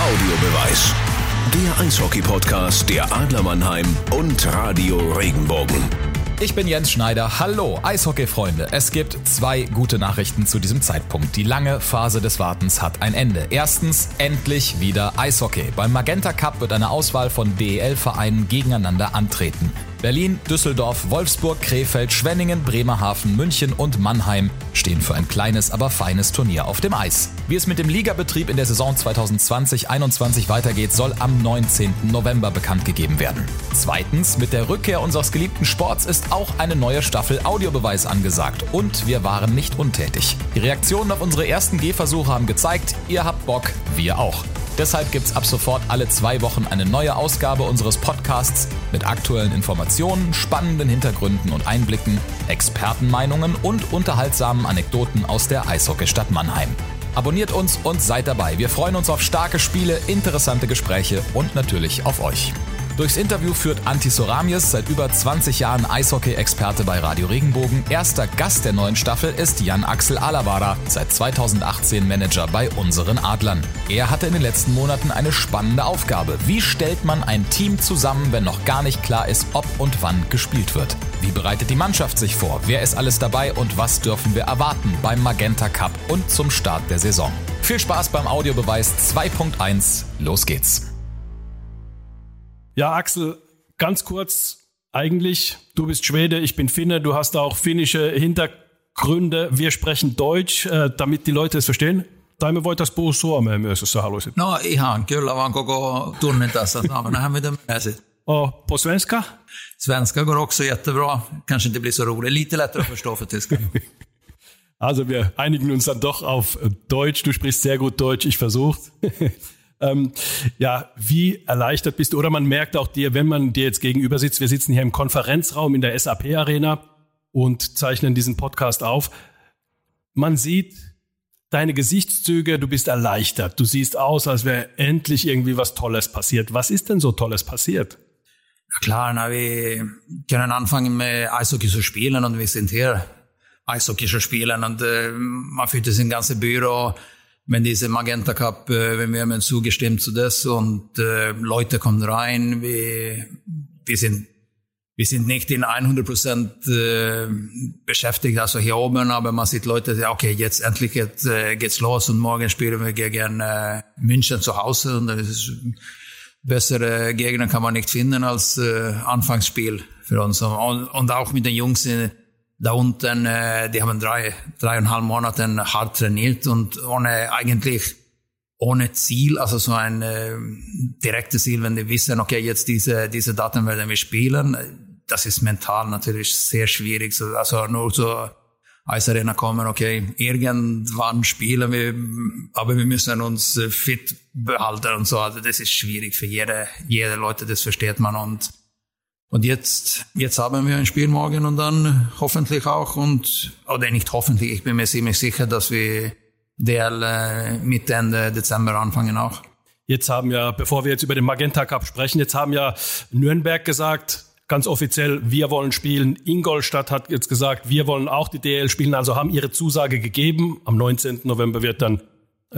Audiobeweis. Der Eishockey-Podcast der Adler Mannheim und Radio Regenbogen. Ich bin Jens Schneider. Hallo, Eishockey-Freunde. Es gibt zwei gute Nachrichten zu diesem Zeitpunkt. Die lange Phase des Wartens hat ein Ende. Erstens, endlich wieder Eishockey. Beim Magenta Cup wird eine Auswahl von DEL-Vereinen gegeneinander antreten. Berlin, Düsseldorf, Wolfsburg, Krefeld, Schwenningen, Bremerhaven, München und Mannheim stehen für ein kleines, aber feines Turnier auf dem Eis. Wie es mit dem Ligabetrieb in der Saison 2020-21 weitergeht, soll am 19. November bekannt gegeben werden. Zweitens, mit der Rückkehr unseres geliebten Sports ist auch eine neue Staffel Audiobeweis angesagt und wir waren nicht untätig. Die Reaktionen auf unsere ersten Gehversuche haben gezeigt, ihr habt Bock, wir auch. Deshalb gibt es ab sofort alle zwei Wochen eine neue Ausgabe unseres Podcasts mit aktuellen Informationen, spannenden Hintergründen und Einblicken, Expertenmeinungen und unterhaltsamen Anekdoten aus der Eishockeystadt Mannheim. Abonniert uns und seid dabei. Wir freuen uns auf starke Spiele, interessante Gespräche und natürlich auf euch. Durchs Interview führt Antti Soramies, seit über 20 Jahren Eishockey-Experte bei Radio Regenbogen. Erster Gast der neuen Staffel ist Jan-Axel Alavara, seit 2018 Manager bei unseren Adlern. Er hatte in den letzten Monaten eine spannende Aufgabe. Wie stellt man ein Team zusammen, wenn noch gar nicht klar ist, ob und wann gespielt wird? Wie bereitet die Mannschaft sich vor? Wer ist alles dabei und was dürfen wir erwarten beim Magenta Cup und zum Start der Saison? Viel Spaß beim Audiobeweis 2.1. Los geht's. Ja, Axel, ganz kurz, eigentlich, du bist Schwede, ich bin Finne, du hast auch finnische Hintergründe. Wir sprechen Deutsch, äh, damit die Leute es verstehen. Tai me voitaisiin puhua suomea myös, jos sä haluaisit. No ihan, kyllä vaan koko tunnin tässä. Saamme nähdä miten menee sitten. Och på svenska? Svenska går också jättebra. Kanske inte blir så roligt. Lite lättare att förstå för tyskar. Also wir einigen uns dann doch auf Deutsch. Du sprichst sehr gut Deutsch, ich versuche. Ähm, ja, wie erleichtert bist du? Oder man merkt auch dir, wenn man dir jetzt gegenüber sitzt, wir sitzen hier im Konferenzraum in der SAP Arena und zeichnen diesen Podcast auf. Man sieht deine Gesichtszüge, du bist erleichtert. Du siehst aus, als wäre endlich irgendwie was Tolles passiert. Was ist denn so Tolles passiert? Ja, klar, när vi können anfangen med Eishockey zu spielen und wir sind hier Eishockey zu spielen und äh, man fühlt sin ganze Byrå wenn diese Magenta Cup, äh, wir haben zugestimmt zu das und äh, Leute kommen rein, wir, wir sind wir sind nicht in 100 Prozent äh, beschäftigt, also hier oben, aber man sieht Leute, okay, jetzt endlich geht, geht's los und morgen spielen wir gegen München zu Hause und das ist bessere Gegner kann man nicht finden als Anfangsspiel für uns. Und, und auch mit den Jungs da unten, äh, die haben drei, dreieinhalb Monate hart trainiert und ohne eigentlich ohne Ziel, also so ein äh, direktes Ziel, wenn die wissen, okay, jetzt diese, diese Daten werden wir spielen, das ist mental natürlich sehr schwierig. Also nur so Eisarena kommen, okay, irgendwann spielen wir, aber wir müssen uns fit behalten und so. Also das ist schwierig für jede, jede Leute, das versteht man und und jetzt, jetzt haben wir ein Spiel morgen und dann hoffentlich auch und, oder nicht hoffentlich, ich bin mir ziemlich sicher, dass wir DL äh, Mitte, Ende Dezember anfangen auch. Jetzt haben ja, bevor wir jetzt über den Magenta Cup sprechen, jetzt haben ja Nürnberg gesagt, ganz offiziell, wir wollen spielen. Ingolstadt hat jetzt gesagt, wir wollen auch die DL spielen, also haben ihre Zusage gegeben. Am 19. November wird dann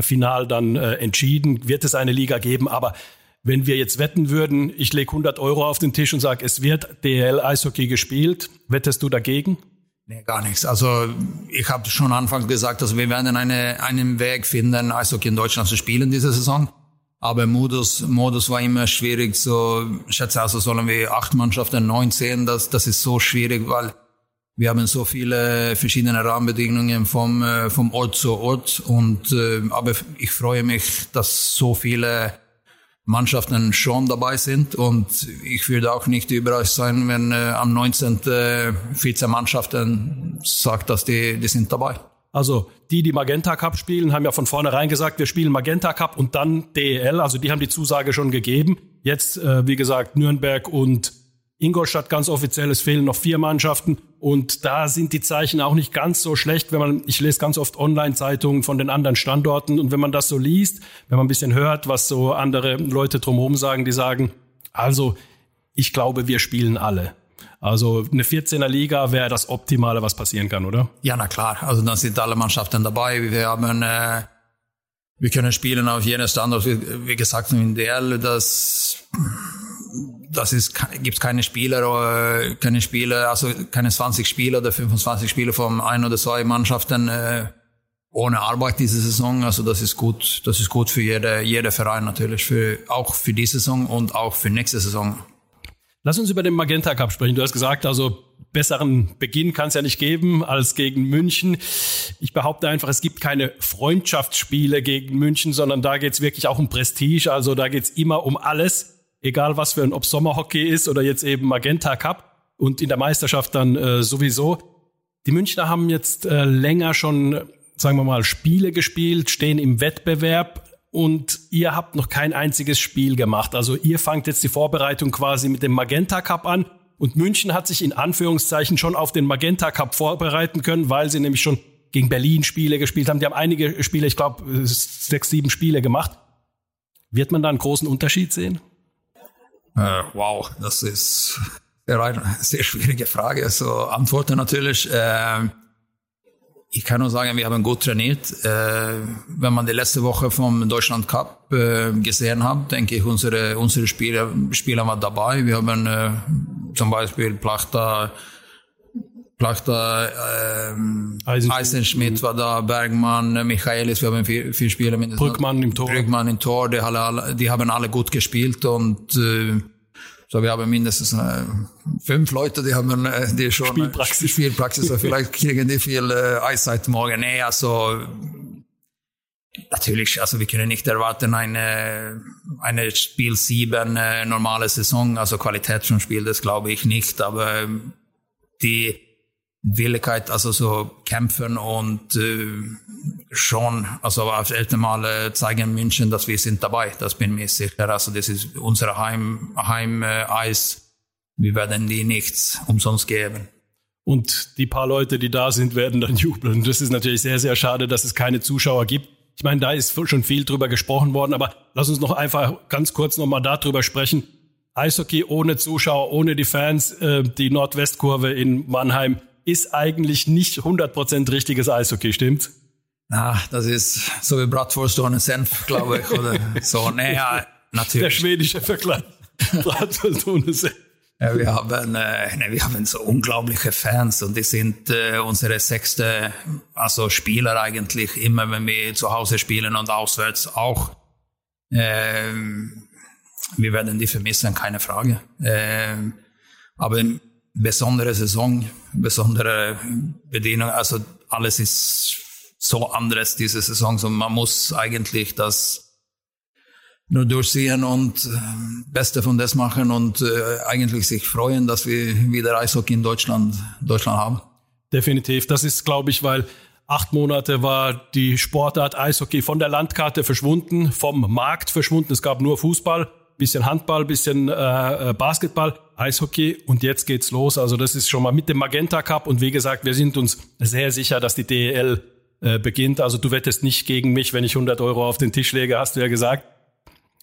final dann äh, entschieden, wird es eine Liga geben, aber wenn wir jetzt wetten würden, ich lege 100 Euro auf den Tisch und sage, es wird DL Eishockey gespielt, wettest du dagegen? Nee, gar nichts. Also ich habe schon anfangs gesagt, dass wir werden eine, einen Weg finden, Eishockey in Deutschland zu spielen diese Saison. Aber Modus, Modus war immer schwierig. So, ich schätze also, sollen wir acht Mannschaften, neun sehen. Das, das ist so schwierig, weil wir haben so viele verschiedene Rahmenbedingungen vom, äh, vom Ort zu Ort. Und, äh, aber ich freue mich, dass so viele Mannschaften schon dabei sind. Und ich würde auch nicht überrascht sein, wenn äh, am 19. Äh, 14 Mannschaften sagt, dass die, die sind dabei. Also die, die Magenta Cup spielen, haben ja von vornherein gesagt, wir spielen Magenta Cup und dann DEL. Also die haben die Zusage schon gegeben. Jetzt, äh, wie gesagt, Nürnberg und Ingolstadt ganz offiziell, es fehlen noch vier Mannschaften und da sind die Zeichen auch nicht ganz so schlecht, wenn man, ich lese ganz oft Online-Zeitungen von den anderen Standorten und wenn man das so liest, wenn man ein bisschen hört, was so andere Leute drumherum sagen, die sagen, also ich glaube, wir spielen alle. Also eine 14er Liga wäre das Optimale, was passieren kann, oder? Ja, na klar. Also dann sind alle Mannschaften dabei. Wir haben äh, wir können spielen auf jeden Standort. Wie, wie gesagt, in DL, das, das ist, gibt's keine Spieler, keine Spieler, also keine 20 Spieler oder 25 Spieler von ein oder zwei Mannschaften äh, ohne Arbeit diese Saison. Also das ist gut, das ist gut für jede, jeder Verein natürlich, für, auch für diese Saison und auch für nächste Saison. Lass uns über den Magenta Cup sprechen. Du hast gesagt, also besseren Beginn kann es ja nicht geben als gegen München. Ich behaupte einfach, es gibt keine Freundschaftsspiele gegen München, sondern da geht es wirklich auch um Prestige. Also da geht es immer um alles, egal was für ein, ob Sommerhockey ist oder jetzt eben Magenta Cup und in der Meisterschaft dann äh, sowieso. Die Münchner haben jetzt äh, länger schon, sagen wir mal, Spiele gespielt, stehen im Wettbewerb und ihr habt noch kein einziges Spiel gemacht. Also ihr fangt jetzt die Vorbereitung quasi mit dem Magenta Cup an und München hat sich in Anführungszeichen schon auf den Magenta Cup vorbereiten können, weil sie nämlich schon gegen Berlin Spiele gespielt haben. Die haben einige Spiele, ich glaube sechs, sieben Spiele gemacht. Wird man da einen großen Unterschied sehen? Äh, wow, das ist eine sehr schwierige Frage. Also Antworten natürlich. Äh, ich kann nur sagen, wir haben gut trainiert. Äh, wenn man die letzte Woche vom Deutschland Cup äh, gesehen hat, denke ich, unsere, unsere Spieler, Spieler waren dabei. Wir haben äh, zum Beispiel Plachta, Plachta, ähm, Eisenschmidt. Eisenschmidt war da, Bergmann, Michaelis, wir haben vier, vier Spieler mindestens. Brückmann im Tor. Brückmann im Tor, die, alle, die haben alle gut gespielt und äh, so, wir haben mindestens äh, fünf Leute, die haben äh, die schon Spielpraxis. Spielpraxis. So vielleicht kriegen die viel äh, Eiszeit morgen. Nee, also natürlich, also wir können nicht erwarten eine eine Spiel sieben äh, normale Saison, also Qualität vom Spiel, das glaube ich nicht. Aber die Willigkeit, also so kämpfen und äh, schon, also auf ältere Male zeigen München, dass wir sind dabei. Das bin mir sicher. Also das ist unser Heim, Heimeis. Äh, wir werden die nichts umsonst geben. Und die paar Leute, die da sind, werden dann jubeln. Das ist natürlich sehr, sehr schade, dass es keine Zuschauer gibt. Ich meine, da ist schon viel drüber gesprochen worden, aber lass uns noch einfach ganz kurz nochmal darüber sprechen. Eishockey ohne Zuschauer, ohne die Fans, äh, die Nordwestkurve in Mannheim ist eigentlich nicht 100% richtiges Eishockey, stimmt? Na, das ist so wie Bratwurst ohne Senf, glaube ich, oder so. Naja, natürlich. Der schwedische Vergleich. Bratwurst ohne Senf. Ja, wir haben, äh, ne, wir haben so unglaubliche Fans und die sind äh, unsere sechste, also Spieler eigentlich immer, wenn wir zu Hause spielen und auswärts auch. Äh, wir werden die vermissen, keine Frage. Äh, aber besondere Saison, besondere Bedienung. Also alles ist so anderes diese Saison. So man muss eigentlich das nur durchsehen und äh, Beste von das machen und äh, eigentlich sich freuen, dass wir wieder Eishockey in Deutschland, Deutschland haben. Definitiv. Das ist, glaube ich, weil acht Monate war die Sportart Eishockey von der Landkarte verschwunden, vom Markt verschwunden. Es gab nur Fußball bisschen Handball, bisschen äh, äh, Basketball, Eishockey und jetzt geht's los. Also das ist schon mal mit dem Magenta Cup und wie gesagt, wir sind uns sehr sicher, dass die DEL äh, beginnt. Also du wettest nicht gegen mich, wenn ich 100 Euro auf den Tisch lege, hast du ja gesagt.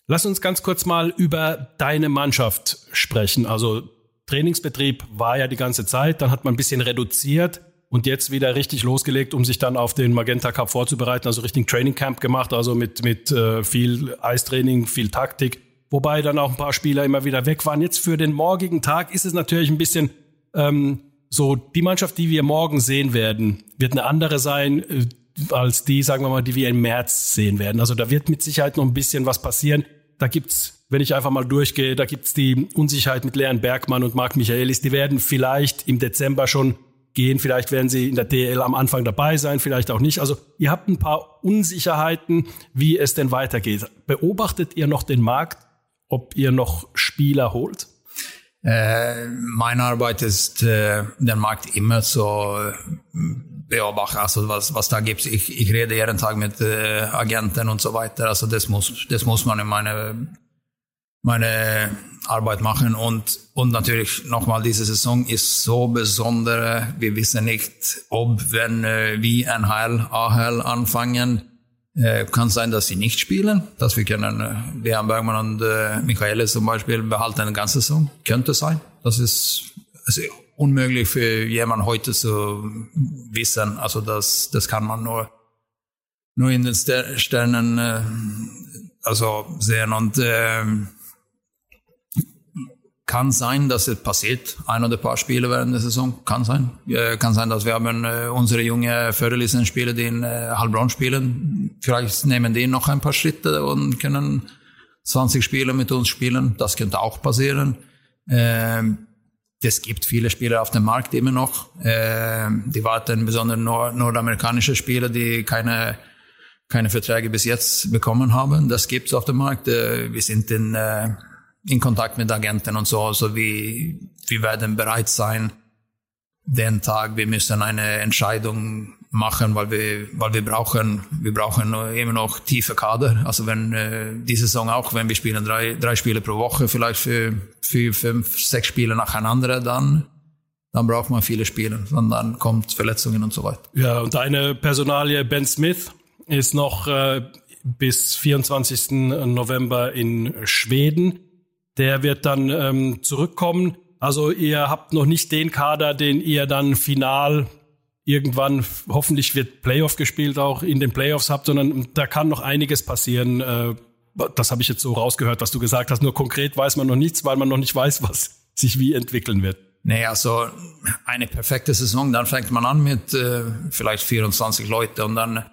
Lass uns ganz kurz mal über deine Mannschaft sprechen. Also Trainingsbetrieb war ja die ganze Zeit, dann hat man ein bisschen reduziert und jetzt wieder richtig losgelegt, um sich dann auf den Magenta Cup vorzubereiten, also richtig Training Camp gemacht, also mit, mit äh, viel Eistraining, viel Taktik wobei dann auch ein paar Spieler immer wieder weg waren. Jetzt für den morgigen Tag ist es natürlich ein bisschen ähm, so, die Mannschaft, die wir morgen sehen werden, wird eine andere sein äh, als die, sagen wir mal, die wir im März sehen werden. Also da wird mit Sicherheit noch ein bisschen was passieren. Da gibt's, wenn ich einfach mal durchgehe, da gibt's die Unsicherheit mit Leon Bergmann und Marc Michaelis. Die werden vielleicht im Dezember schon gehen. Vielleicht werden sie in der DL am Anfang dabei sein, vielleicht auch nicht. Also ihr habt ein paar Unsicherheiten, wie es denn weitergeht. Beobachtet ihr noch den Markt ob ihr noch Spieler holt? Äh, meine Arbeit ist, äh, den Markt immer so äh, beobachten, also was, was da gibt. Ich, ich rede jeden Tag mit äh, Agenten und so weiter. Also das muss, das muss man in meine, meine Arbeit machen. Und, und natürlich nochmal, diese Saison ist so besonders. Wir wissen nicht, ob, wenn äh, wie NHL, AHL anfangen, äh, kann sein, dass sie nicht spielen, dass wir können äh, Leon Bergmann und äh, Michaele zum Beispiel behalten eine ganze Saison. Könnte sein. Das ist also unmöglich für jemanden heute zu wissen. Also das, das kann man nur nur in den Sternen äh, also sehen und äh, kann sein, dass es passiert, ein oder ein paar Spiele während der Saison. Kann sein. Äh, kann sein, dass wir haben äh, unsere junge Förderlistenspieler, die in äh, Heilbronn spielen. Vielleicht nehmen die noch ein paar Schritte und können 20 Spiele mit uns spielen. Das könnte auch passieren. Ähm, es gibt viele Spieler auf dem Markt immer noch. Ähm, die warten, besonders nord nordamerikanische Spieler, die keine keine Verträge bis jetzt bekommen haben. Das gibt es auf dem Markt. Äh, wir sind in äh, in Kontakt mit Agenten und so. Also wir, wir werden bereit sein, den Tag, wir müssen eine Entscheidung machen, weil wir, weil wir brauchen, wir brauchen immer noch tiefe Kader. Also wenn äh, die Saison auch, wenn wir spielen drei, drei Spiele pro Woche, vielleicht für vier, fünf, sechs Spiele nacheinander, dann dann braucht man viele Spiele und dann kommt Verletzungen und so weiter. Ja, und deine Personalie Ben Smith ist noch äh, bis 24. November in Schweden. Der wird dann ähm, zurückkommen. Also ihr habt noch nicht den Kader, den ihr dann final irgendwann, hoffentlich wird Playoff gespielt, auch in den Playoffs habt, sondern da kann noch einiges passieren. Äh, das habe ich jetzt so rausgehört, was du gesagt hast. Nur konkret weiß man noch nichts, weil man noch nicht weiß, was sich wie entwickeln wird. Nee, also eine perfekte Saison, dann fängt man an mit äh, vielleicht 24 Leute und dann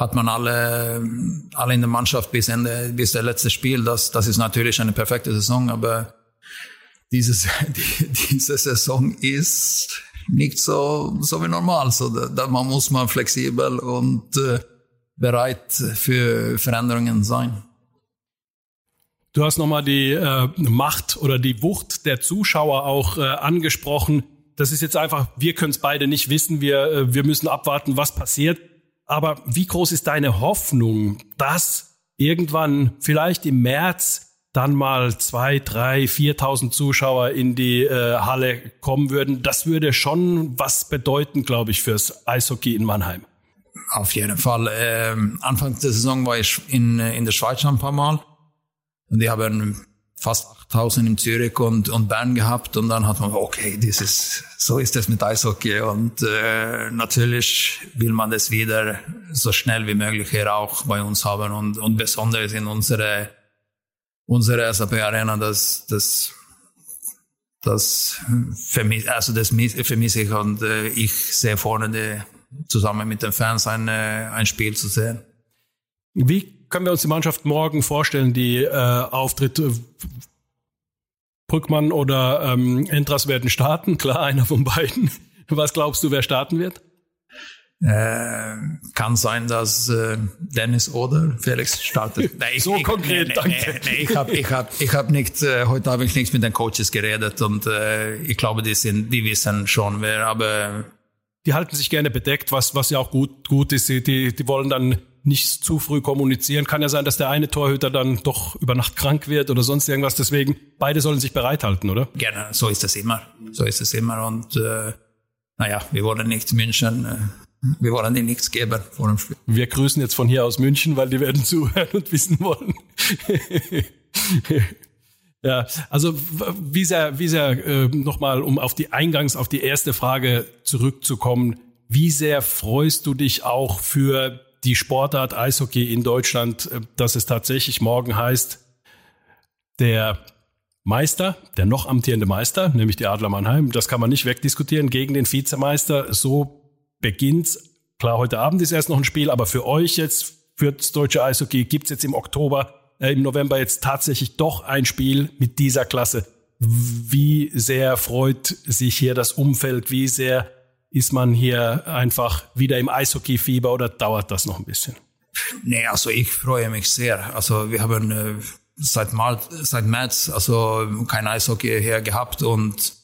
hat man alle, alle in der Mannschaft bis Ende, bis der letzte Spiel. Das, das ist natürlich eine perfekte Saison, aber dieses, die, diese Saison ist nicht so, so wie normal. So, da, da man muss man flexibel und äh, bereit für Veränderungen sein. Du hast nochmal die äh, Macht oder die Wucht der Zuschauer auch äh, angesprochen. Das ist jetzt einfach, wir können es beide nicht wissen. Wir, äh, wir müssen abwarten, was passiert. Aber wie groß ist deine Hoffnung, dass irgendwann vielleicht im März dann mal zwei, drei, viertausend Zuschauer in die äh, Halle kommen würden? Das würde schon was bedeuten, glaube ich, fürs Eishockey in Mannheim. Auf jeden Fall. Ähm, Anfang der Saison war ich in, in der Schweiz schon ein paar Mal. Und die haben fast 8000 in Zürich und, und Bern gehabt und dann hat man, okay, das ist, so ist es mit Eishockey und äh, natürlich will man das wieder so schnell wie möglich hier auch bei uns haben und, und besonders in unsere, unsere SAP Arena, das, das, das vermisse, also das vermisse ich und äh, ich sehe vorne die, zusammen mit den Fans ein, äh, ein Spiel zu sehen. Wie können wir uns die Mannschaft morgen vorstellen, die äh, auftritt? Brückmann oder ähm, Entras werden starten, klar, einer von beiden. Was glaubst du, wer starten wird? Äh, kann sein, dass äh, Dennis oder Felix startet. Nee, so ich, konkret, nee, danke. Nee, ich habe ich hab, ich hab nicht, äh, heute habe ich nichts mit den Coaches geredet und äh, ich glaube, die, sind, die wissen schon, wer, aber... Die halten sich gerne bedeckt, was, was ja auch gut, gut ist. Die, die wollen dann nicht zu früh kommunizieren. Kann ja sein, dass der eine Torhüter dann doch über Nacht krank wird oder sonst irgendwas. Deswegen, beide sollen sich bereithalten, oder? Gerne, so ist es immer. So ist es immer. Und äh, naja, wir wollen nicht München, äh, wir wollen ihnen nichts geben vor dem Spiel. Wir grüßen jetzt von hier aus München, weil die werden zuhören und wissen wollen. ja, also wie sehr, wie sehr äh, nochmal, um auf die Eingangs, auf die erste Frage zurückzukommen, wie sehr freust du dich auch für die Sportart Eishockey in Deutschland, äh, dass es tatsächlich morgen heißt, der Meister, der noch amtierende Meister, nämlich die Adler Mannheim, das kann man nicht wegdiskutieren, gegen den Vizemeister. So beginnt's. Klar, heute Abend ist erst noch ein Spiel, aber für euch jetzt, für das deutsche Eishockey, gibt's jetzt im Oktober, äh, im November jetzt tatsächlich doch ein Spiel mit dieser Klasse. Wie sehr freut sich hier das Umfeld? Wie sehr ist man hier einfach wieder im Eishockey-Fieber oder dauert das noch ein bisschen? Nee, also ich freue mich sehr. Also wir haben äh, seit, Mal, seit März also kein Eishockey hier gehabt und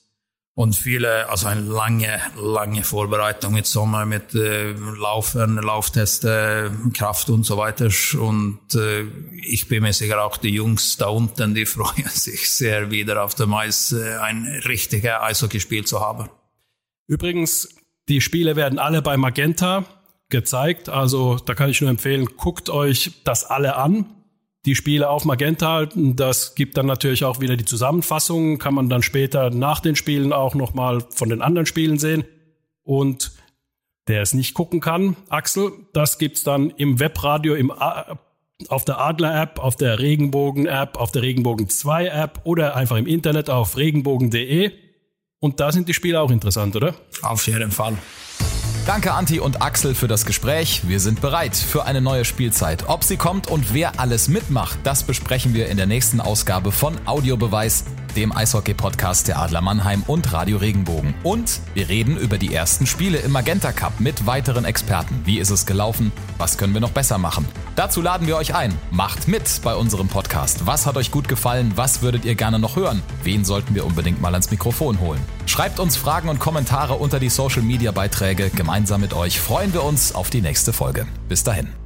und viele, also eine lange, lange Vorbereitung mit Sommer, mit äh, Laufen, Laufteste, Kraft und so weiter. Und äh, ich bin mir sicher auch die Jungs da unten, die freuen sich sehr wieder auf dem Eis ein richtiges Eishockeyspiel zu haben. Übrigens, die Spiele werden alle bei Magenta gezeigt. Also da kann ich nur empfehlen, guckt euch das alle an. Die Spiele auf Magenta, das gibt dann natürlich auch wieder die Zusammenfassung, kann man dann später nach den Spielen auch nochmal von den anderen Spielen sehen. Und der es nicht gucken kann. Axel, das gibt's dann im Webradio, im auf der Adler-App, auf der Regenbogen-App, auf der Regenbogen 2-App oder einfach im Internet auf regenbogen.de. Und da sind die Spiele auch interessant, oder? Auf jeden Fall. Danke Anti und Axel für das Gespräch. Wir sind bereit für eine neue Spielzeit. Ob sie kommt und wer alles mitmacht, das besprechen wir in der nächsten Ausgabe von Audiobeweis, dem Eishockey-Podcast der Adler Mannheim und Radio Regenbogen. Und wir reden über die ersten Spiele im Magenta Cup mit weiteren Experten. Wie ist es gelaufen? Was können wir noch besser machen? Dazu laden wir euch ein. Macht mit bei unserem Podcast. Was hat euch gut gefallen? Was würdet ihr gerne noch hören? Wen sollten wir unbedingt mal ans Mikrofon holen? Schreibt uns Fragen und Kommentare unter die Social-Media-Beiträge. Gemeinsam mit euch freuen wir uns auf die nächste Folge. Bis dahin.